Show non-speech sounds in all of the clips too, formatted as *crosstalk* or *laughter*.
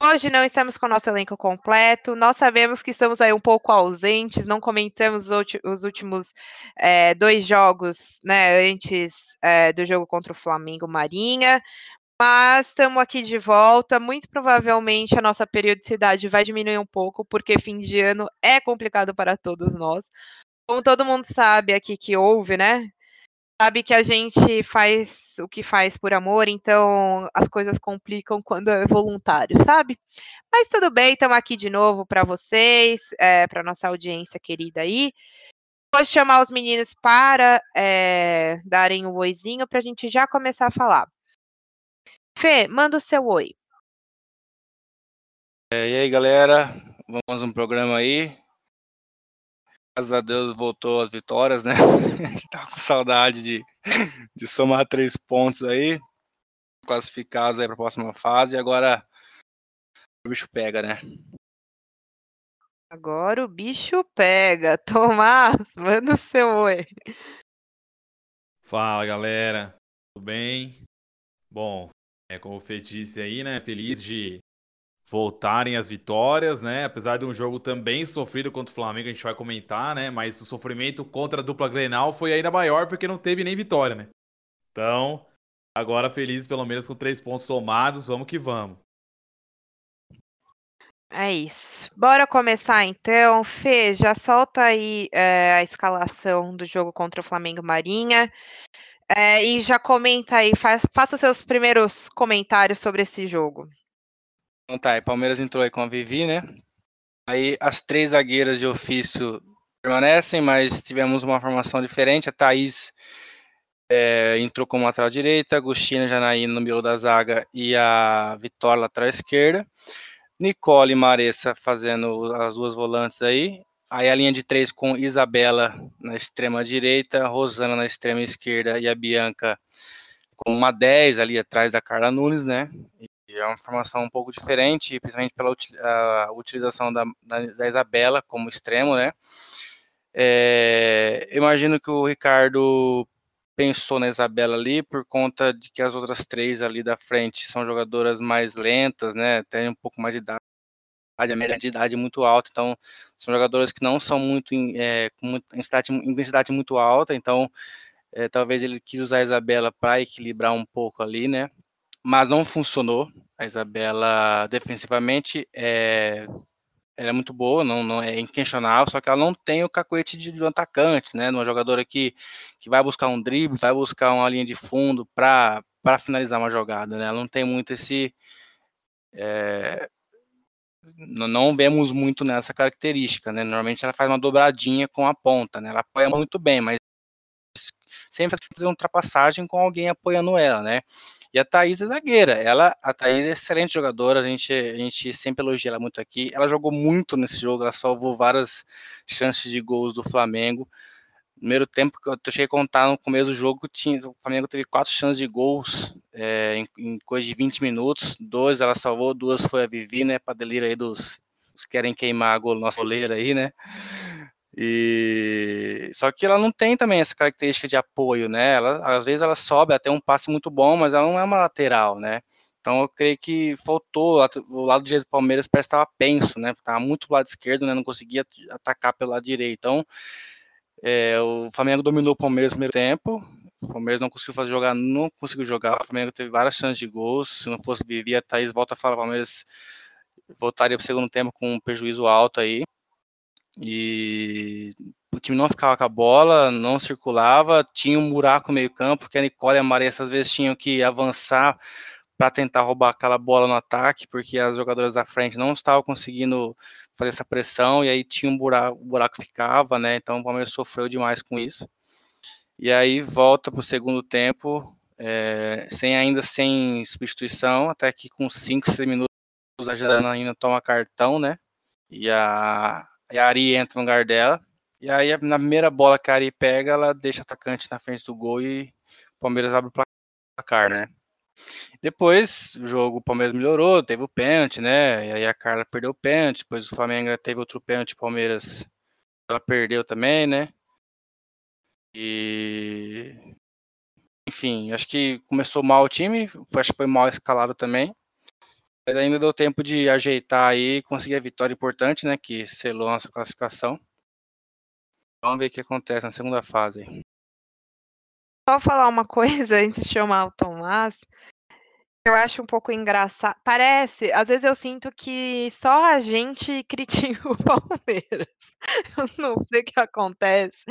Hoje não estamos com o nosso elenco completo. Nós sabemos que estamos aí um pouco ausentes, não comentamos os últimos é, dois jogos, né, antes é, do jogo contra o Flamengo Marinha. Mas estamos aqui de volta. Muito provavelmente a nossa periodicidade vai diminuir um pouco, porque fim de ano é complicado para todos nós. Como todo mundo sabe aqui que ouve, né? Sabe que a gente faz o que faz por amor, então as coisas complicam quando é voluntário, sabe? Mas tudo bem, estamos aqui de novo para vocês, é, para nossa audiência querida aí. Vou chamar os meninos para é, darem um oizinho para a gente já começar a falar. Fê, manda o seu oi. É, e aí, galera? Vamos um programa aí graças a Deus voltou as vitórias, né? *laughs* Tava com saudade de, de somar três pontos aí, classificados aí para a próxima fase. E agora o bicho pega, né? Agora o bicho pega. *laughs* Tomás, manda o seu oi. Fala, galera. Tudo bem? Bom, é como o Fê disse aí, né? Feliz de voltarem as vitórias, né? Apesar de um jogo também sofrido contra o Flamengo, a gente vai comentar, né? Mas o sofrimento contra a dupla Grenal foi ainda maior porque não teve nem vitória, né? Então, agora feliz pelo menos com três pontos somados, vamos que vamos. É isso. Bora começar então. Fê, já solta aí é, a escalação do jogo contra o Flamengo Marinha. É, e já comenta aí, faz, faça os seus primeiros comentários sobre esse jogo. Então tá, Palmeiras entrou aí com a Vivi, né? Aí as três zagueiras de ofício permanecem, mas tivemos uma formação diferente. A Thaís é, entrou como lateral direita, Agostina Janaína no meio da zaga e a Vitória lateral esquerda. Nicole e Maressa fazendo as duas volantes aí. Aí a linha de três com Isabela na extrema direita, Rosana na extrema esquerda e a Bianca com uma 10 ali atrás da Carla Nunes, né? É uma formação um pouco diferente, principalmente pela utilização da, da, da Isabela como extremo, né? É, imagino que o Ricardo pensou na Isabela ali por conta de que as outras três ali da frente são jogadoras mais lentas, né? Tem um pouco mais de idade, a média de idade muito alta, então são jogadoras que não são muito, é, com intensidade, intensidade muito alta, então é, talvez ele quis usar a Isabela para equilibrar um pouco ali, né? Mas não funcionou. A Isabela, defensivamente, é, ela é muito boa, não, não é inquestionável, só que ela não tem o cacoete de, de um atacante, né? Uma jogadora que, que vai buscar um drible, vai buscar uma linha de fundo para finalizar uma jogada, né? Ela não tem muito esse. É, não vemos muito nessa característica, né? Normalmente ela faz uma dobradinha com a ponta, né? Ela apoia muito bem, mas sempre fazer uma ultrapassagem com alguém apoiando ela, né? E a Thaís é zagueira. Ela, a Thaís é excelente jogadora, a gente, a gente sempre elogia ela muito aqui. Ela jogou muito nesse jogo, ela salvou várias chances de gols do Flamengo. Primeiro tempo, eu cheguei a contar no começo do jogo, tinha, o Flamengo teve quatro chances de gols é, em, em, coisa de 20 minutos. Dois ela salvou, duas foi a Vivi, né? Pra delírio aí dos, dos que querem queimar a gol nosso goleiro aí, né? E só que ela não tem também essa característica de apoio, né? Ela às vezes ela sobe até um passe muito bom, mas ela não é uma lateral, né? Então eu creio que faltou o lado direito do Palmeiras parece que estava penso, né? Estava muito pro lado esquerdo, né? Não conseguia atacar pelo lado direito. Então é, o Flamengo dominou o Palmeiras no primeiro tempo. O Palmeiras não conseguiu fazer jogar, não conseguiu jogar. O Flamengo teve várias chances de gols. Se não fosse Vivi, a Thaís volta a falar, o Palmeiras voltaria para o segundo tempo com um prejuízo alto aí. E o time não ficava com a bola, não circulava, tinha um buraco no meio campo, que a Nicole e a Maria às vezes tinham que avançar para tentar roubar aquela bola no ataque, porque as jogadoras da frente não estavam conseguindo fazer essa pressão, e aí tinha um buraco, o buraco ficava, né? Então o Palmeiras sofreu demais com isso. E aí volta para o segundo tempo, é, sem ainda sem substituição, até que com 5, 6 minutos a Janaína toma cartão, né? E a, a Ari entra no lugar dela. E aí, na primeira bola que a Ari pega, ela deixa o atacante na frente do gol e o Palmeiras abre o placar, né? Depois, o jogo, o Palmeiras melhorou, teve o pênalti, né? E aí a Carla perdeu o pênalti, depois o Flamengo teve outro pênalti, o Palmeiras ela perdeu também, né? E enfim, acho que começou mal o time, acho que foi mal escalado também. Mas ainda deu tempo de ajeitar aí, conseguir a vitória importante, né? Que selou a nossa classificação. Vamos ver o que acontece na segunda fase. Só falar uma *laughs* coisa antes de chamar o Tomás. Eu acho um pouco engraçado. Parece, às vezes eu sinto que só a gente *laughs* critica o Palmeiras. Eu não sei o que acontece,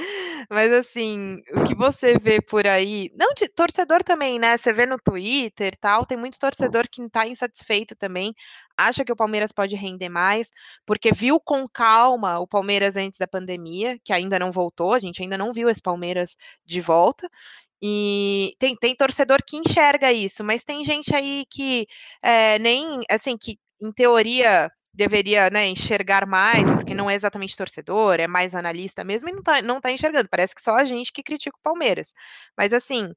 mas assim, o que você vê por aí, não de torcedor também, né? Você vê no Twitter tal, tem muito torcedor que está insatisfeito também, acha que o Palmeiras pode render mais, porque viu com calma o Palmeiras antes da pandemia, que ainda não voltou, a gente ainda não viu esse Palmeiras de volta. E tem, tem torcedor que enxerga isso, mas tem gente aí que é, nem, assim, que em teoria deveria né, enxergar mais, porque não é exatamente torcedor, é mais analista mesmo, e não está não tá enxergando. Parece que só a gente que critica o Palmeiras. Mas assim,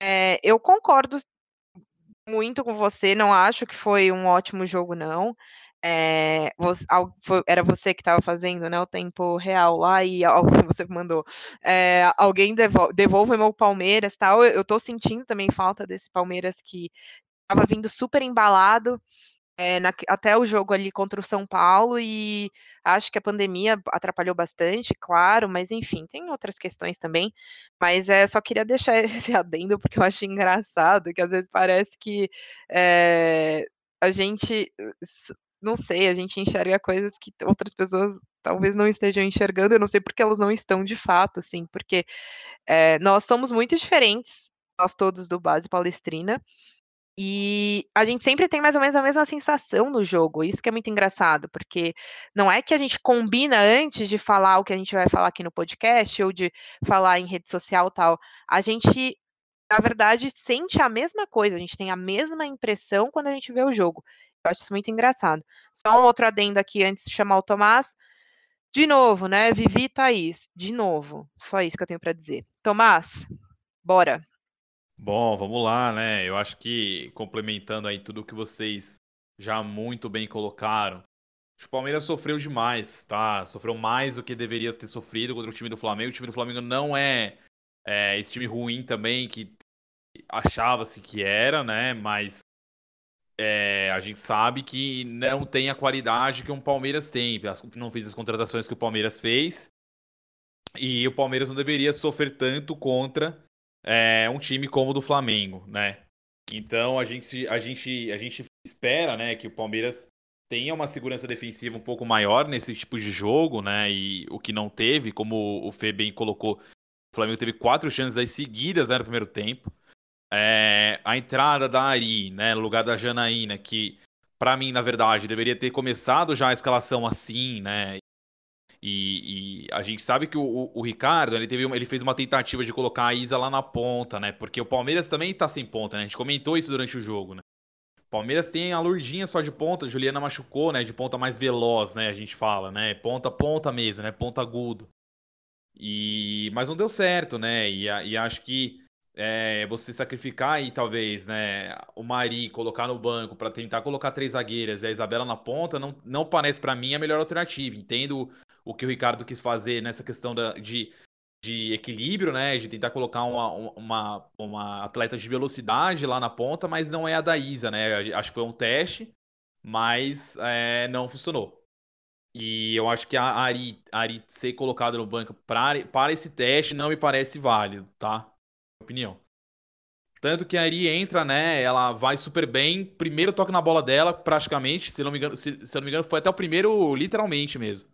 é, eu concordo muito com você, não acho que foi um ótimo jogo, não. É, você, era você que estava fazendo né, o tempo real lá e *laughs* você mandou. É, alguém devolve, devolve meu Palmeiras tal. Eu, estou sentindo também falta desse Palmeiras que estava vindo super embalado. É, na, até o jogo ali contra o São Paulo e acho que a pandemia atrapalhou bastante, claro, mas enfim, tem outras questões também, mas é, só queria deixar *laughs* esse adendo porque eu acho engraçado que às vezes parece que é, a gente não sei, a gente enxerga coisas que outras pessoas talvez não estejam enxergando, eu não sei porque elas não estão de fato, assim, porque é, nós somos muito diferentes, nós todos do Base Palestrina, e a gente sempre tem mais ou menos a mesma sensação no jogo, isso que é muito engraçado, porque não é que a gente combina antes de falar o que a gente vai falar aqui no podcast ou de falar em rede social tal, a gente na verdade, sente a mesma coisa, a gente tem a mesma impressão quando a gente vê o jogo. Eu acho isso muito engraçado. Só um outro adendo aqui antes de chamar o Tomás. De novo, né? Vivi e Thaís. De novo. Só isso que eu tenho para dizer. Tomás, bora. Bom, vamos lá, né? Eu acho que complementando aí tudo que vocês já muito bem colocaram. O Palmeiras sofreu demais, tá? Sofreu mais do que deveria ter sofrido contra o time do Flamengo. O time do Flamengo não é, é esse time ruim também que achava-se que era, né? Mas é, a gente sabe que não tem a qualidade que um Palmeiras tem. Não fez as contratações que o Palmeiras fez. E o Palmeiras não deveria sofrer tanto contra é, um time como o do Flamengo, né? Então a gente, a gente, a gente espera, né, que o Palmeiras tenha uma segurança defensiva um pouco maior nesse tipo de jogo, né? E o que não teve, como o Fê bem colocou, o Flamengo teve quatro chances seguidas né, no primeiro tempo é, a entrada da Ari, né, no lugar da Janaína, que para mim, na verdade, deveria ter começado já a escalação assim, né? E, e a gente sabe que o, o, Ricardo ele, teve uma, ele fez uma tentativa de colocar a Isa lá na ponta, né? Porque o Palmeiras também tá sem ponta, né? A gente comentou isso durante o jogo, né? O Palmeiras tem a Lurdinha só de ponta, Juliana machucou, né? De ponta mais veloz, né? A gente fala, né? Ponta, ponta mesmo, né? Ponta agudo. E... Mas não deu certo, né? E, e acho que é, você sacrificar aí, talvez, né, o Mari, colocar no banco para tentar colocar três zagueiras e a Isabela na ponta, não, não parece para mim a melhor alternativa. Entendo o que o Ricardo quis fazer nessa questão da, de, de equilíbrio, né, de tentar colocar uma, uma, uma atleta de velocidade lá na ponta, mas não é a da Isa, né? Acho que foi um teste, mas é, não funcionou. E eu acho que a Ari, a Ari ser colocada no banco para esse teste não me parece válido, tá? Opinião. Tanto que a Ari entra, né? Ela vai super bem. Primeiro toque na bola dela, praticamente. Se, não me engano, se, se não me engano, foi até o primeiro, literalmente mesmo.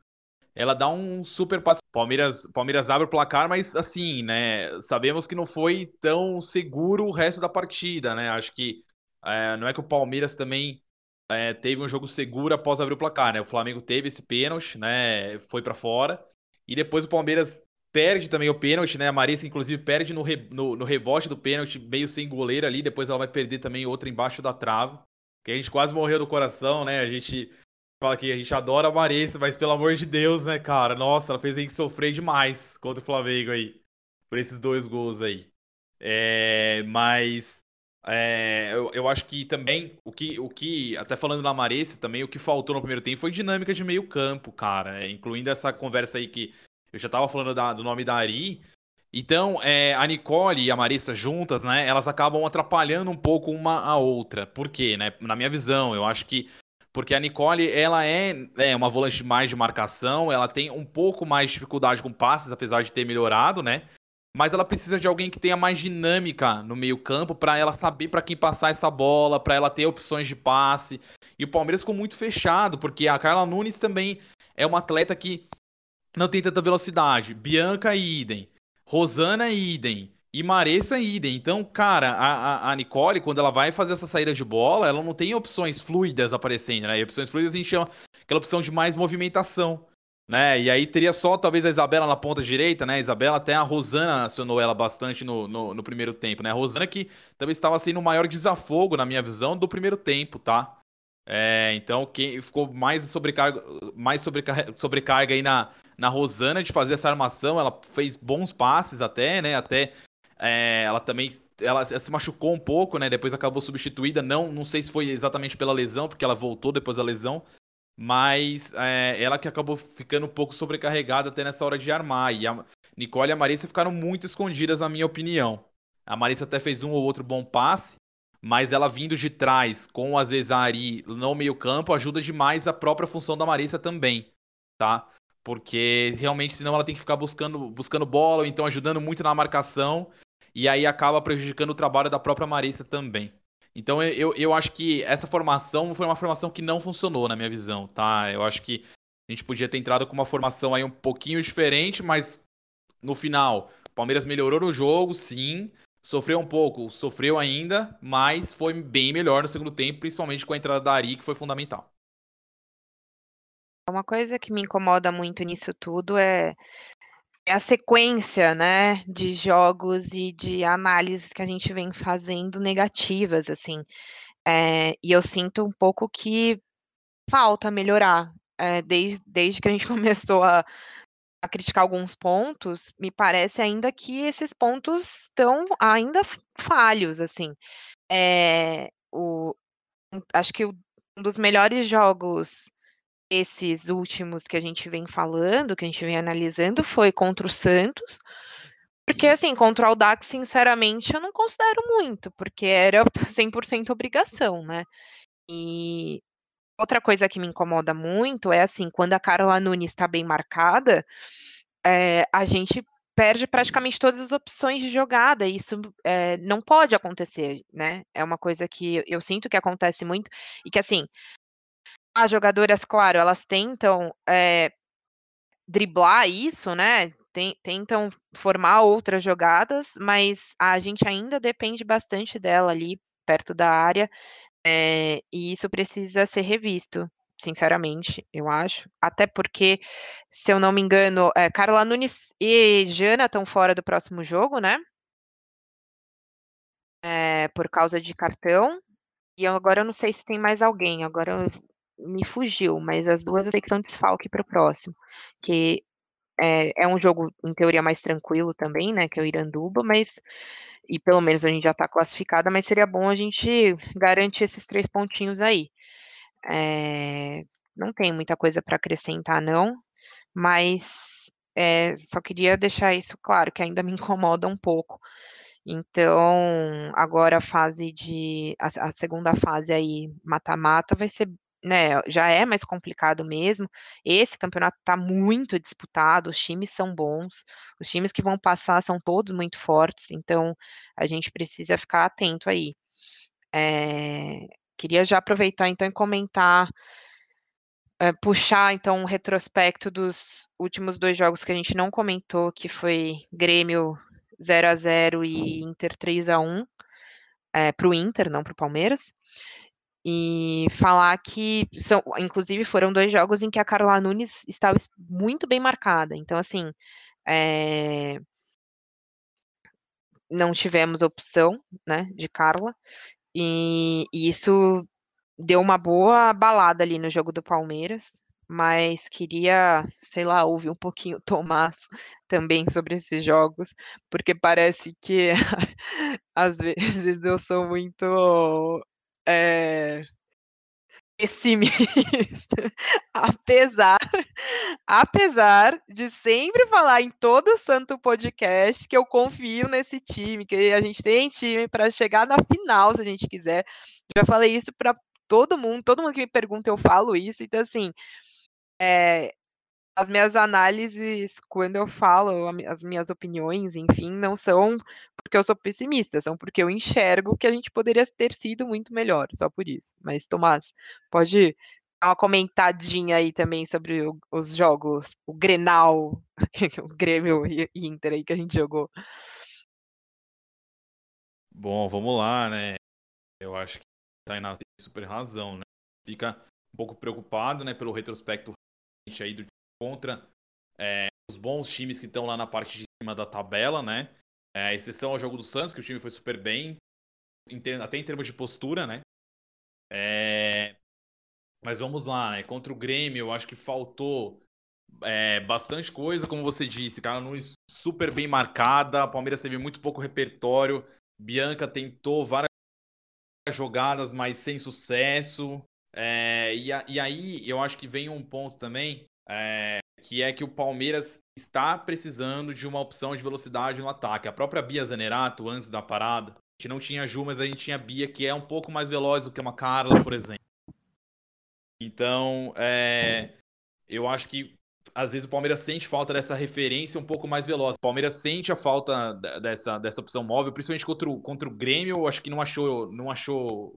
Ela dá um super passo. Palmeiras, Palmeiras abre o placar, mas assim, né? Sabemos que não foi tão seguro o resto da partida, né? Acho que é, não é que o Palmeiras também é, teve um jogo seguro após abrir o placar, né? O Flamengo teve esse pênalti, né? Foi para fora. E depois o Palmeiras perde também o pênalti, né? A Marissa, inclusive, perde no, re, no, no, rebote do pênalti, meio sem goleiro ali. Depois ela vai perder também outra embaixo da trave. Que a gente quase morreu do coração, né? A gente fala que a gente adora a Marissa, mas pelo amor de Deus, né, cara? Nossa, ela fez a gente sofrer demais contra o Flamengo aí. Por esses dois gols aí. É, mas é, eu, eu, acho que também o que, o que, até falando na Maressa, também o que faltou no primeiro tempo foi dinâmica de meio campo, cara. Incluindo essa conversa aí que eu já tava falando da, do nome da Ari. Então, é, a Nicole e a Marissa juntas, né? Elas acabam atrapalhando um pouco uma a outra. Por quê, né? Na minha visão, eu acho que porque a Nicole, ela é, é uma volante mais de marcação, ela tem um pouco mais de dificuldade com passes, apesar de ter melhorado, né? Mas ela precisa de alguém que tenha mais dinâmica no meio-campo para ela saber para quem passar essa bola, para ela ter opções de passe. E o Palmeiras ficou muito fechado, porque a Carla Nunes também é uma atleta que não tem tanta velocidade. Bianca idem, Rosana idem. E Maressa idem. Então, cara, a, a, Nicole, quando ela vai fazer essa saída de bola, ela não tem opções fluidas aparecendo, né? E opções fluidas a gente chama aquela opção de mais movimentação. Né? E aí teria só talvez a Isabela na ponta direita, né? A Isabela até a Rosana acionou ela bastante no, no, no, primeiro tempo, né? A Rosana que também estava sendo o maior desafogo, na minha visão, do primeiro tempo, tá? É, então quem ficou mais sobrecarga, mais sobrecarga, sobrecarga aí na, na Rosana de fazer essa armação, ela fez bons passes até, né? Até é, ela também ela se machucou um pouco, né? Depois acabou substituída. Não, não sei se foi exatamente pela lesão, porque ela voltou depois da lesão. Mas é, ela que acabou ficando um pouco sobrecarregada até nessa hora de armar. E a Nicole e a Marissa ficaram muito escondidas, na minha opinião. A Marissa até fez um ou outro bom passe, mas ela vindo de trás, com às vezes a Ari no meio-campo, ajuda demais a própria função da Marissa também, tá? Porque realmente, senão ela tem que ficar buscando, buscando bola, ou então ajudando muito na marcação e aí acaba prejudicando o trabalho da própria Marissa também. Então eu, eu acho que essa formação foi uma formação que não funcionou na minha visão, tá? Eu acho que a gente podia ter entrado com uma formação aí um pouquinho diferente, mas no final, o Palmeiras melhorou no jogo, sim. Sofreu um pouco, sofreu ainda, mas foi bem melhor no segundo tempo, principalmente com a entrada da Ari, que foi fundamental. Uma coisa que me incomoda muito nisso tudo é é a sequência, né, de jogos e de análises que a gente vem fazendo negativas, assim. É, e eu sinto um pouco que falta melhorar. É, desde, desde que a gente *laughs* começou a, a criticar alguns pontos, me parece ainda que esses pontos estão ainda falhos, assim. É, o, acho que um dos melhores jogos esses últimos que a gente vem falando, que a gente vem analisando, foi contra o Santos. Porque, assim, contra o Audax, sinceramente, eu não considero muito, porque era *laughs* 100% obrigação, né? E outra coisa que me incomoda muito é, assim, quando a Carla Nunes está bem marcada, é, a gente perde praticamente todas as opções de jogada, e isso é, não pode acontecer, né? É uma coisa que eu sinto que acontece muito, e que, assim, as jogadoras, claro, elas tentam é, driblar isso, né? tentam formar outras jogadas, mas a gente ainda depende bastante dela ali perto da área, é, e isso precisa ser revisto, sinceramente, eu acho. Até porque, se eu não me engano, é, Carla Nunes e Jana estão fora do próximo jogo, né? É, por causa de cartão. E eu, agora eu não sei se tem mais alguém. Agora me fugiu, mas as duas eu sei que são desfalque para o próximo, que é, é, um jogo, em teoria, mais tranquilo também, né, que é o Iranduba, mas, e pelo menos a gente já está classificada, mas seria bom a gente garantir esses três pontinhos aí. É, não tem muita coisa para acrescentar, não, mas é, só queria deixar isso claro, que ainda *laughs* me incomoda um pouco. Então, agora a fase de. A, a segunda fase aí, mata-mata, vai ser né, já é mais complicado mesmo. Esse campeonato está muito disputado, os times são bons, os times que vão passar são todos muito fortes, então a gente precisa ficar atento aí. É, queria já aproveitar então e comentar, é, puxar então um retrospecto dos últimos dois jogos que a gente não comentou, que foi Grêmio 0 a 0 e Inter 3 a 1 é, para o Inter, não para o Palmeiras e falar que são, inclusive foram dois jogos em que a Carla Nunes estava muito bem marcada. Então, assim, é... não tivemos opção, né, de Carla, e, e, isso deu uma boa balada ali no jogo do Palmeiras, mas queria, sei lá, ouvir um pouquinho o Tomás *laughs* também sobre esses jogos, porque parece que *laughs* às vezes eu sou muito é, pessimista, *laughs* apesar, apesar de sempre falar em todo santo podcast que eu confio nesse time, que a gente tem time para chegar na final se a gente quiser. Já falei isso para todo mundo, todo mundo que me pergunta eu falo isso, então assim, é, as minhas análises, quando eu falo as minhas opiniões, enfim, não são porque eu sou pessimista, são porque eu enxergo que a gente poderia ter sido muito melhor, só por isso. Mas, Tomás, pode dar uma comentadinha aí também sobre o, os jogos, o Grenal, *laughs* o Grêmio e Inter aí que a gente jogou. Bom, vamos lá, né? Eu acho que Tainá tem super razão, né? Fica um pouco preocupado, né, pelo retrospecto aí do contra é, os bons times que estão lá na parte de cima da tabela, né? É, exceção ao jogo do Santos, que o time foi super bem, até em termos de postura, né? É, mas vamos lá, né? Contra o Grêmio, eu acho que faltou é, bastante coisa, como você disse, cara, Nunes super bem marcada, a Palmeiras teve muito pouco repertório, Bianca tentou várias jogadas, mas sem sucesso. É, e, a, e, aí eu acho que vem um ponto também é, que é que o Palmeiras está precisando de uma opção de velocidade no ataque. A própria Bia Zanerato, antes da parada, a gente não tinha Ju, mas a gente tinha Bia, que é um pouco mais veloz do que uma Carla, por exemplo. Então, é, eu acho que às vezes o Palmeiras sente falta dessa referência um pouco mais veloz. O Palmeiras sente a falta dessa, dessa opção móvel, principalmente contra o, contra o Grêmio, eu acho que não achou, não achou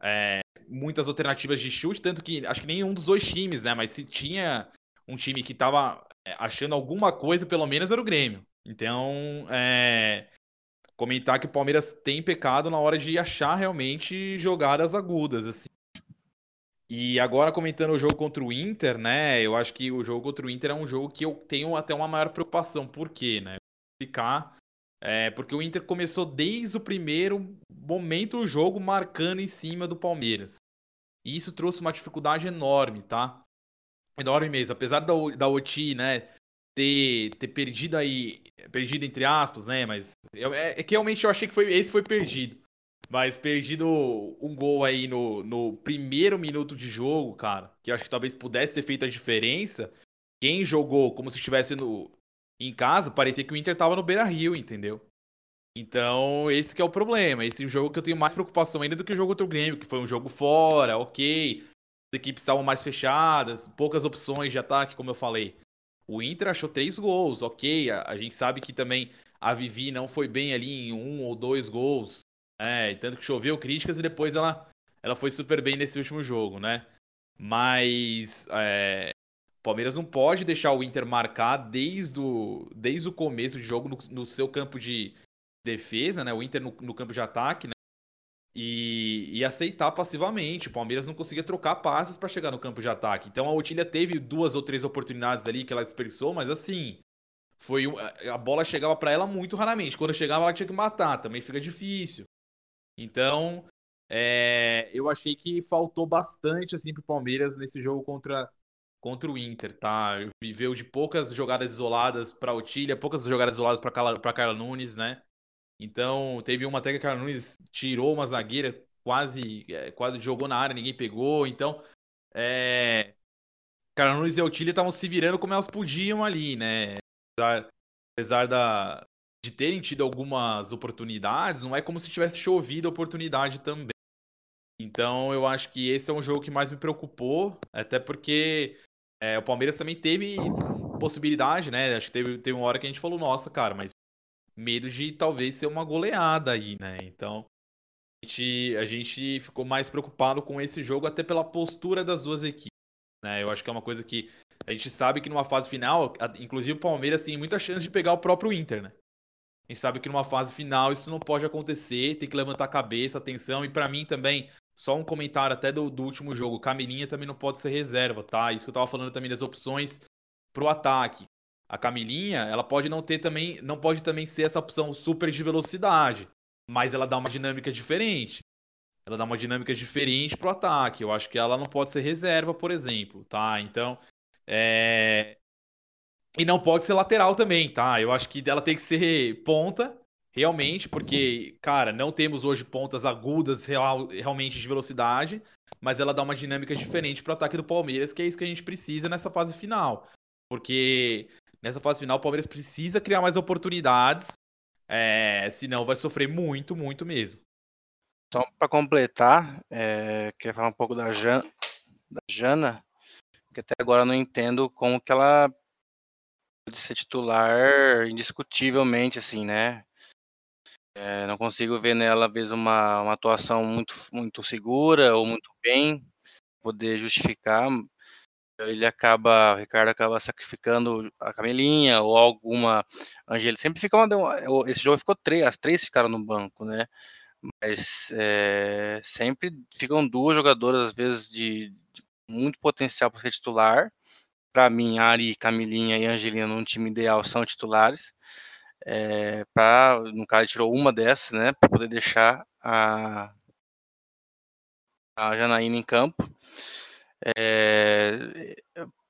é, muitas alternativas de chute, tanto que acho que nenhum dos dois times, né? Mas se tinha um time que estava é, achando alguma coisa, pelo menos era o Grêmio. Então, é, comentar que o Palmeiras tem pecado na hora de achar realmente jogadas agudas, assim. E agora comentando o jogo contra o Inter, né? Eu acho que o jogo contra o Inter é um jogo que eu tenho até uma maior preocupação. Por quê, né? Ficar é, porque o Inter começou desde o primeiro momento do jogo marcando em cima do Palmeiras. E isso trouxe uma dificuldade enorme, tá? Enorme mesmo. Apesar da, da OT, né, ter, ter perdido aí, perdido entre aspas, né, mas eu, é, é, que realmente eu achei que foi, esse foi perdido. Mas perdido um gol aí no, no primeiro minuto de jogo, cara, que eu acho que talvez pudesse ter feito a diferença. Quem jogou como se estivesse no, em casa, parecia que o Inter tava no Beira Rio, entendeu? Então, esse é o problema. Esse é o jogo que eu tenho mais preocupação ainda do que o jogo contra o Grêmio, que foi um jogo fora, ok equipes estavam mais fechadas, poucas opções de ataque, como eu falei. O Inter achou três gols, ok. A, a gente sabe que também a Vivi não foi bem ali em um ou dois gols. É, tanto que choveu críticas e depois ela, ela foi super bem nesse último jogo, né? Mas é, Palmeiras não pode deixar o Inter marcar desde o, desde o começo de jogo no, no seu campo de defesa, né? O Inter no, no campo de ataque, né? E, e, aceitar passivamente. O Palmeiras não conseguia trocar passes para chegar no campo de ataque. Então a Otília teve duas ou três oportunidades ali que ela desperdiçou, mas assim, foi um, a bola chegava para ela muito raramente. Quando chegava, ela tinha que matar, também fica difícil. Então, é, eu achei que faltou bastante assim pro Palmeiras nesse jogo contra contra o Inter, tá? Viveu de poucas jogadas isoladas para Otília, poucas jogadas isoladas para Carla, Carla Nunes, né? Então, teve uma até que a Nunes tirou uma zagueira, quase, é, quase jogou na área, ninguém pegou. Então, é... Nunes e Otília estavam se virando como elas podiam ali, né? Apesar, apesar da, de terem tido algumas oportunidades, não é como se tivesse chovido oportunidade também. Então, eu acho que esse é um jogo que mais me preocupou, até porque é, o Palmeiras também teve possibilidade, né? Acho que teve, teve uma hora que a gente falou, nossa, cara, mas medo de talvez ser uma goleada aí, né? Então, a gente, a gente ficou mais preocupado com esse jogo, até pela postura das duas equipes. Né? Eu acho que é uma coisa que a gente sabe que numa fase final, inclusive o Palmeiras tem muita chance de pegar o próprio Inter, né? A gente sabe que numa fase final isso não pode acontecer, tem que levantar a cabeça, atenção, e para mim também, só um comentário até do, do último jogo, Camilinha também não pode ser reserva, tá? Isso que eu tava falando também das opções pro ataque a Camilinha, ela pode não ter também, não pode também ser essa opção super de velocidade, mas ela dá uma dinâmica diferente. ela dá uma dinâmica diferente pro ataque. Eu acho que ela não pode ser reserva, por exemplo, tá? Então, é... E não pode ser lateral também, tá? Eu acho que ela tem que ser ponta, realmente, porque, cara, não temos hoje pontas agudas real, realmente de velocidade, mas ela dá uma dinâmica diferente pro ataque do Palmeiras, que é isso que a gente precisa nessa fase final. Porque nessa fase final o Palmeiras precisa criar mais oportunidades, é... senão vai sofrer muito, muito mesmo. Então, para completar, é, queria falar um pouco da, Jan, da Jana, que até agora não entendo como que ela pode ser titular indiscutivelmente, assim, né? É, não consigo ver nela, às vezes, uma, uma atuação muito, muito segura ou muito bem, poder justificar. Ele acaba, o Ricardo acaba sacrificando a Camelinha ou alguma Angélica. Sempre fica uma. Esse jogo ficou três, as três ficaram no banco, né? Mas é, sempre ficam duas jogadoras, às vezes, de, de muito potencial para ser titular. Para mim, Ari, Camilinha e Angelina, num time ideal, são titulares. É, pra, no caso, tirou uma dessas, né? Para poder deixar a, a Janaína em campo. É,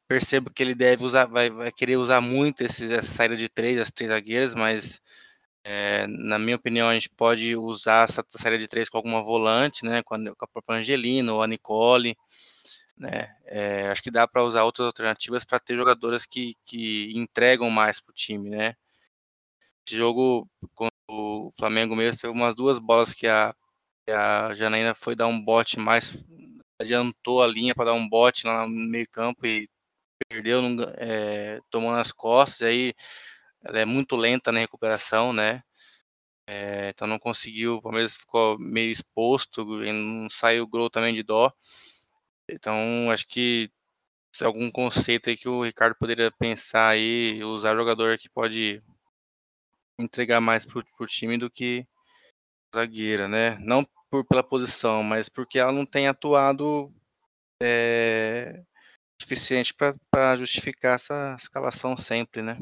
percebo que ele deve usar, vai, vai querer usar muito esses, essa saída de três, as três zagueiras, mas é, na minha opinião, a gente pode usar essa série de três com alguma volante, né? Com a, com a própria Angelina ou a Nicole. Né? É, acho que dá para usar outras alternativas para ter jogadoras que, que entregam mais para o time, né? Esse jogo, quando o Flamengo mesmo teve umas duas bolas que a, que a Janaína foi dar um bote mais, adiantou a linha para dar um bote lá no meio campo e perdeu, é, tomando as costas, aí ela é muito lenta na recuperação, né? É, então não conseguiu, o Palmeiras ficou meio exposto, não saiu o gol também de dó. Então acho que se algum conceito aí que o Ricardo poderia pensar aí, usar jogador que pode entregar mais pro, pro time do que zagueira, né? Não por pela posição, mas porque ela não tem atuado é, suficiente para justificar essa escalação sempre, né?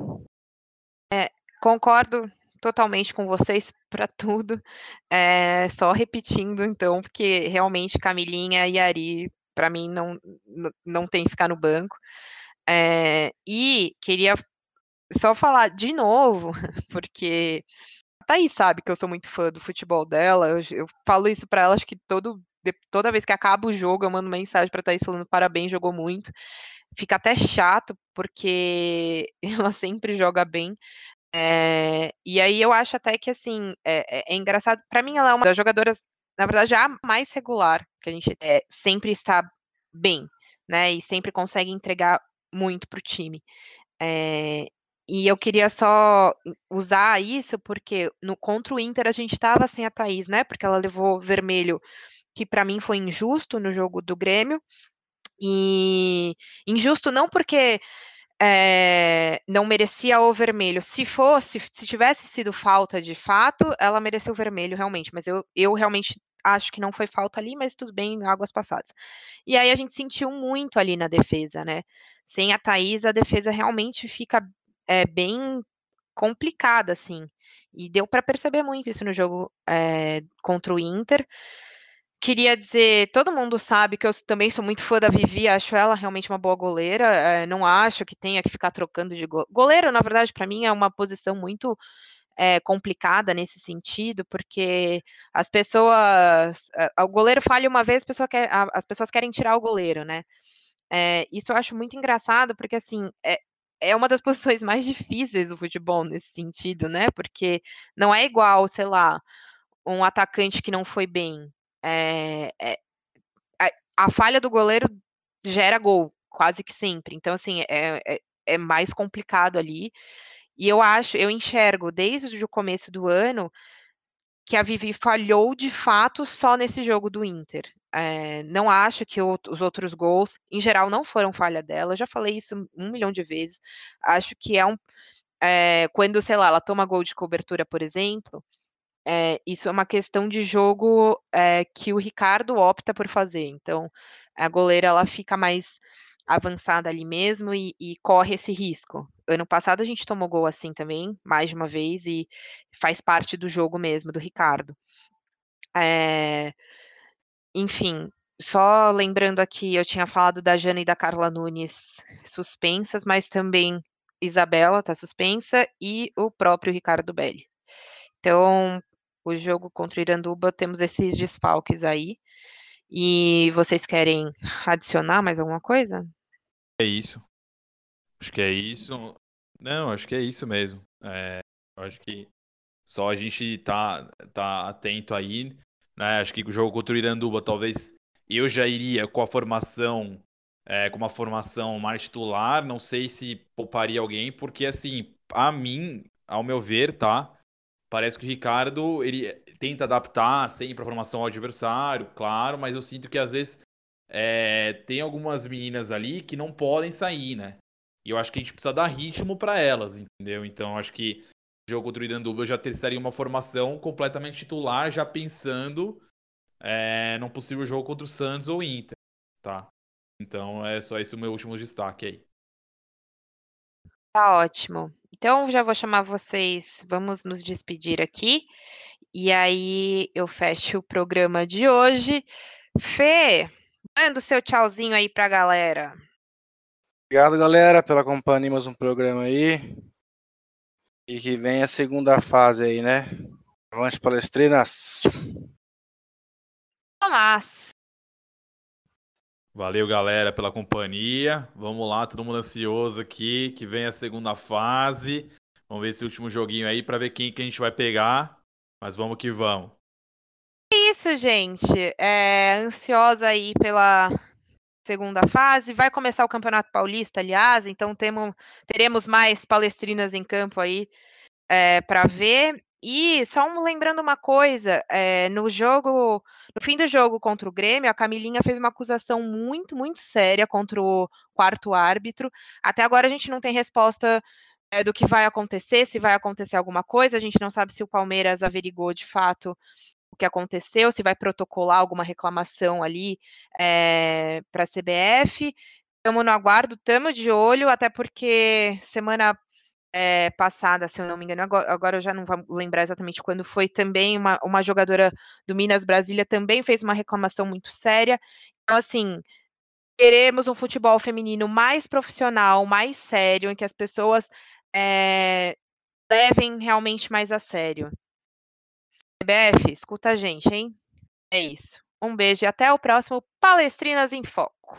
É, concordo totalmente com vocês para tudo. É, só repetindo, então, porque realmente Camilinha e Ari, para mim, não, não tem que ficar no banco. É, e queria só falar de novo, *laughs* porque Thaís sabe que eu sou muito fã do futebol dela. Eu, eu falo isso para ela, acho que todo, toda vez que acaba o jogo, eu mando mensagem para Thaís falando parabéns, jogou muito fica até chato, porque *laughs* ela sempre joga bem. É, e aí eu acho até que assim é, é, é engraçado. Para mim, ela é uma das jogadoras, na verdade, a mais regular que a gente é, sempre está bem, né? E sempre consegue entregar muito para o time. É, e eu queria só usar isso porque no contra o Inter a gente estava sem a Thaís, né? Porque ela levou vermelho, que para mim foi injusto no jogo do Grêmio. E injusto não porque é, não merecia o vermelho. Se fosse, se tivesse sido falta de fato, ela mereceu o vermelho realmente. Mas eu, eu realmente acho que não foi falta ali, mas tudo bem, águas passadas. E aí a gente sentiu muito ali na defesa, né? Sem a Thaís, a defesa realmente fica é, bem complicada, assim. E deu para perceber muito isso no jogo é, contra o Inter. Queria dizer, todo mundo sabe que eu também sou muito fã da Vivi, acho ela realmente uma boa goleira, é, não acho que tenha que ficar trocando de go goleiro. Na verdade, para mim é uma posição muito é, complicada nesse sentido, porque as pessoas, é, o goleiro falha uma vez, pessoa quer, as pessoas querem tirar o goleiro, né? isso eu acho muito engraçado, porque assim é, é uma das posições mais difíceis do futebol nesse sentido, né? Porque não é igual, sei lá, um atacante que não foi bem é, é, a, falha do goleiro gera gol, quase que sempre. Então, assim, é, é, é mais complicado ali. E eu acho, eu enxergo desde o começo do ano que a Vivi falhou de fato só nesse jogo do Inter. É, não acho que o, os outros gols, em geral, não foram falha dela. já falei isso um milhão de vezes. Acho que é um. É, quando, sei lá, ela toma gol de cobertura, por exemplo, é, isso é uma questão de jogo que o Ricardo opta por fazer. Então, a goleira ela fica mais avançada ali mesmo e, e, corre esse risco. Ano passado a gente tomou gol assim também, mais de uma vez, e faz parte do jogo mesmo, do Ricardo. É, enfim, só lembrando aqui, eu tinha falado da Jana e da Carla Nunes suspensas, mas também Isabela está suspensa e o próprio Ricardo Belli. Então, o jogo contra o Iranduba, temos esses desfalques aí. E vocês querem adicionar mais alguma coisa? É isso. Acho que é isso. Não, acho que é isso mesmo. É, acho que só a gente tá, tá atento aí. Né? Acho que o jogo contra o Iranduba, talvez eu já iria com a formação, é, com uma formação mais titular. Não sei se pouparia alguém, porque assim, a mim, ao meu ver, tá? Parece que o Ricardo ele tenta adaptar sempre a formação ao adversário, claro, mas eu sinto que às vezes é, tem algumas meninas ali que não podem sair, né? E eu acho que a gente precisa dar ritmo para elas, entendeu? Então acho que jogo contra o Iranduba eu já terceiraria uma formação completamente titular, já pensando é, num possível jogo contra o Santos ou Inter, tá? Então é só esse o meu último destaque aí. Tá ótimo. Então, já vou chamar vocês, vamos nos despedir aqui. E aí eu fecho o programa de hoje. Fê, manda o seu tchauzinho aí pra galera. Obrigado, galera, pela companhia mais um programa aí. E que vem a segunda fase aí, né? Avante palestrinas. Tomás. Valeu, galera, pela companhia. Vamos lá, todo mundo ansioso aqui, que vem a segunda fase. Vamos ver esse último joguinho aí para ver quem que a gente vai pegar. Mas vamos que vamos. É isso, gente. É, ansiosa aí pela segunda fase. Vai começar o Campeonato Paulista, aliás, então temos, teremos mais palestrinas em campo aí é, para ver. E só um, lembrando uma coisa, é, no jogo, no fim do jogo contra o Grêmio, a Camilinha fez uma acusação muito, muito séria contra o quarto árbitro. Até agora a gente não tem resposta é, do que vai acontecer, se vai acontecer alguma coisa. A gente não sabe se o Palmeiras averigou de fato que aconteceu, se vai protocolar alguma reclamação ali é, para a CBF. Estamos no aguardo, estamos de olho, até porque semana é, passada, se eu não me engano, agora, agora, eu já não vou lembrar exatamente quando foi, também uma, uma jogadora do Minas Brasília também fez uma reclamação muito séria. Então, assim, queremos um futebol feminino mais profissional, mais sério, em que as pessoas é, levem realmente mais a sério. CBF, escuta a gente, hein? É isso. Um beijo e até o próximo Palestrinas em Foco.